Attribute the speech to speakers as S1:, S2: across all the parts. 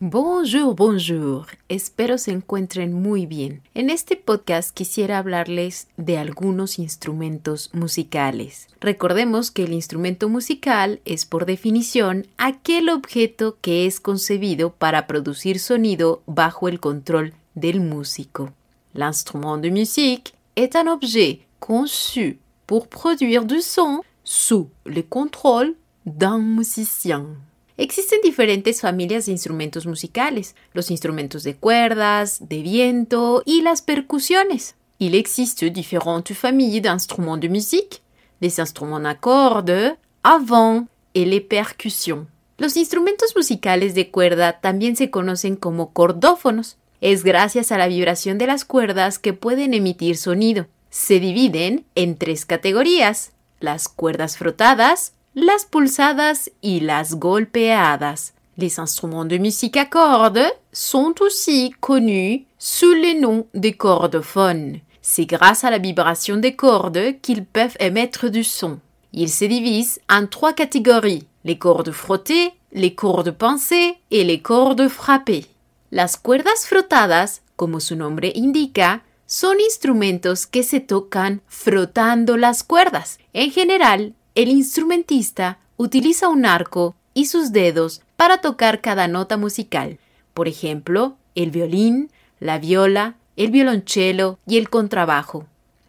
S1: bonjour. Espero se encuentren muy bien. En este podcast quisiera hablarles de algunos instrumentos musicales. Recordemos que el instrumento musical es por definición aquel objeto que es concebido para producir sonido bajo el control del músico. L'instrument de musique est un objet conçu pour produire du son sous le contrôle d'un musicien. Existen diferentes familias de instrumentos musicales, los instrumentos de cuerdas, de viento y las percusiones. Il existe différentes familles d'instruments de musique, les instruments à cordes, à vent et les percussions. Los instrumentos musicales de cuerda también se conocen como cordófonos. Es gracias a la vibración de las cuerdas que pueden emitir sonido. Se dividen en tres categorías, las cuerdas frotadas, las pulsadas y las golpeadas. Les instruments de musique à cordes sont aussi connus sous le nom de cordophones. C'est grâce à la vibration des cordes qu'ils peuvent émettre du son. Ils se divisent en trois catégories, les cordes frottées, les cordes pincées et les cordes frappées. Las cuerdas frotadas, como su nombre indica, son instrumentos que se tocan frotando las cuerdas. En general, el instrumentista utiliza un arco y sus dedos para tocar cada nota musical. Por ejemplo, el violín, la viola, el violoncello y el contrabajo.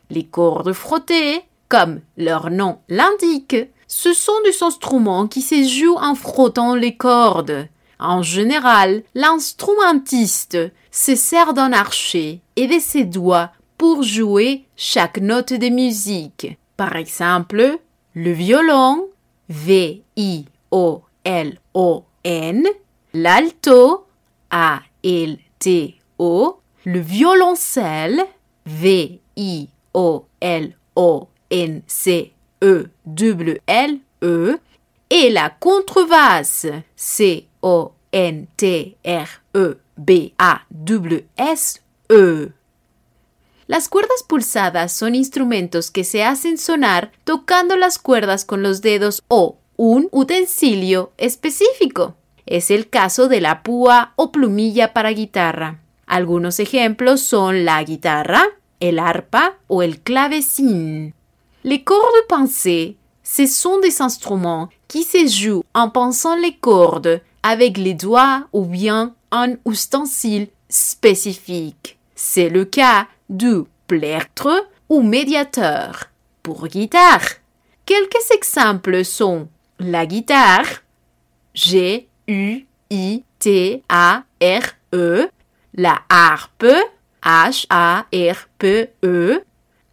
S1: Les cordes frottées, comme leur nom l'indique, ce sont des instruments qui se jouent en frottant les cordes. En général, l'instrumentiste se sert d'un archet et de ses doigts pour jouer chaque note de musique. Par exemple, le violon, V-I-O-L-O-N, l'alto, A-L-T-O, le violoncelle, V-I-O-L-O-N-C-E-W-L-E, et la contrebasse, C-O-N-T-R-E-B-A-W-S-E. Las cuerdas pulsadas son instrumentos que se hacen sonar tocando las cuerdas con los dedos o un utensilio específico. Es el caso de la púa o plumilla para guitarra. Algunos ejemplos son la guitarra, el arpa o el clavecín. Les cordes pincées, ce sont des instruments qui se jouent en pinçant les cordes avec les doigts ou bien un ustensile spécifique. C'est le cas du plectre ou médiateur pour guitare. Quelques exemples sont la guitare, G, U, I, T, A, R, E, la harpe, H, A, R, P, E,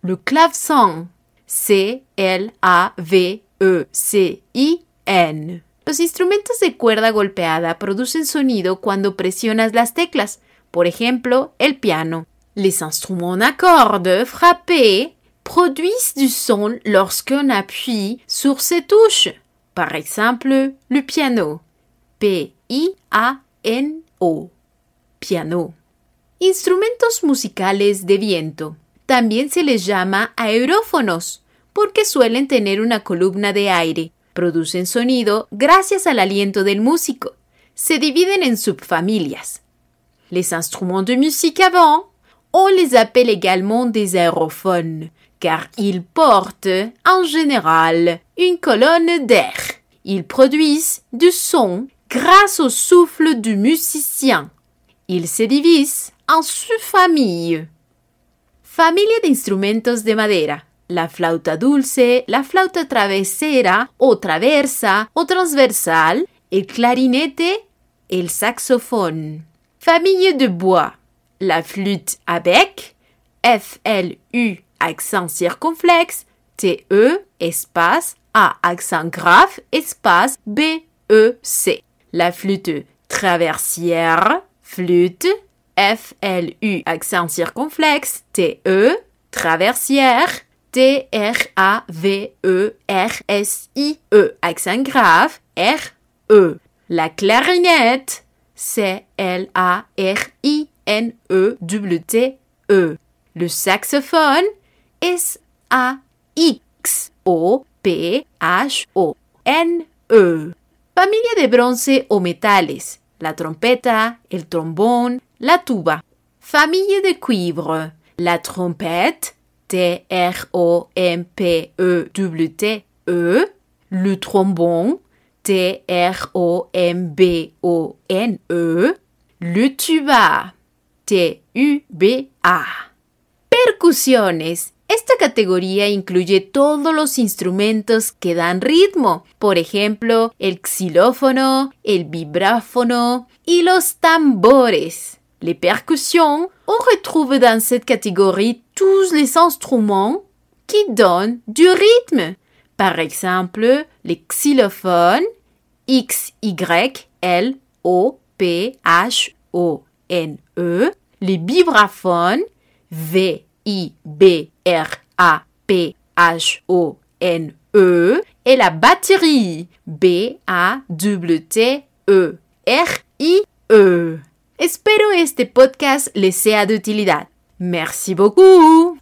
S1: le clavecin, C, L, A, V, E, C, I, N. Los instrumentos de cuerda golpeada producen sonido cuando presionas las teclas, por ejemplo, el piano. Les instruments à cordes frappés produisent du son lorsqu'on appuie sur ces touches. Par exemple, le piano. P-I-A-N-O. Piano. Instrumentos musicales de viento. También se les llama aerófonos, porque suelen tener una columna de aire. Producen sonido gracias al aliento del músico. Se dividen en subfamilias. Les instruments de musique à vent, on les appelle également des aérophones, car ils portent en général une colonne d'air. Ils produisent du son grâce au souffle du musicien. Ils se divisent en sous-familles. Familia de instrumentos de madera. La flauta dulce, la flauta travesera o traversa o transversal, el clarinete, el saxophone. Famille de bois. La flûte à bec, F-L-U accent circonflexe, T-E espace A accent grave espace B-E-C. La flûte traversière, flûte, F-L-U accent circonflexe, T-E, traversière, T-R-A-V-E-R-S-I-E, accent grave, R-E. La clarinette, C-L-A-R-I-N-E-W-T-E. Le saxophone, S-A-X-O-P-H-O-N-E. Familia de bronce o metales. la trompeta, el trombone, la tuba. Famille de cuivre, la trompette, T-R-O-M-P-E-W-T-E, le trombone, T-R-O-M-B-O-N-E, le tuba, T-U-B-A. Percusiones. Esta categoría incluye todos los instrumentos que dan ritmo, por ejemplo, el xilófono, el vibráfono y los tambores. Les percussions, on retrouve dans cette catégorie tous les instruments qui donnent du rythme. Par exemple, les xylophones, X, Y, L, O, P, H, O, N, E, les vibraphones, V, I, B, R, A, P, H, O, N, E, et la batterie, B, A, W, T, E, R, I, E. Espero este podcast les sea de utilidad. Merci beaucoup.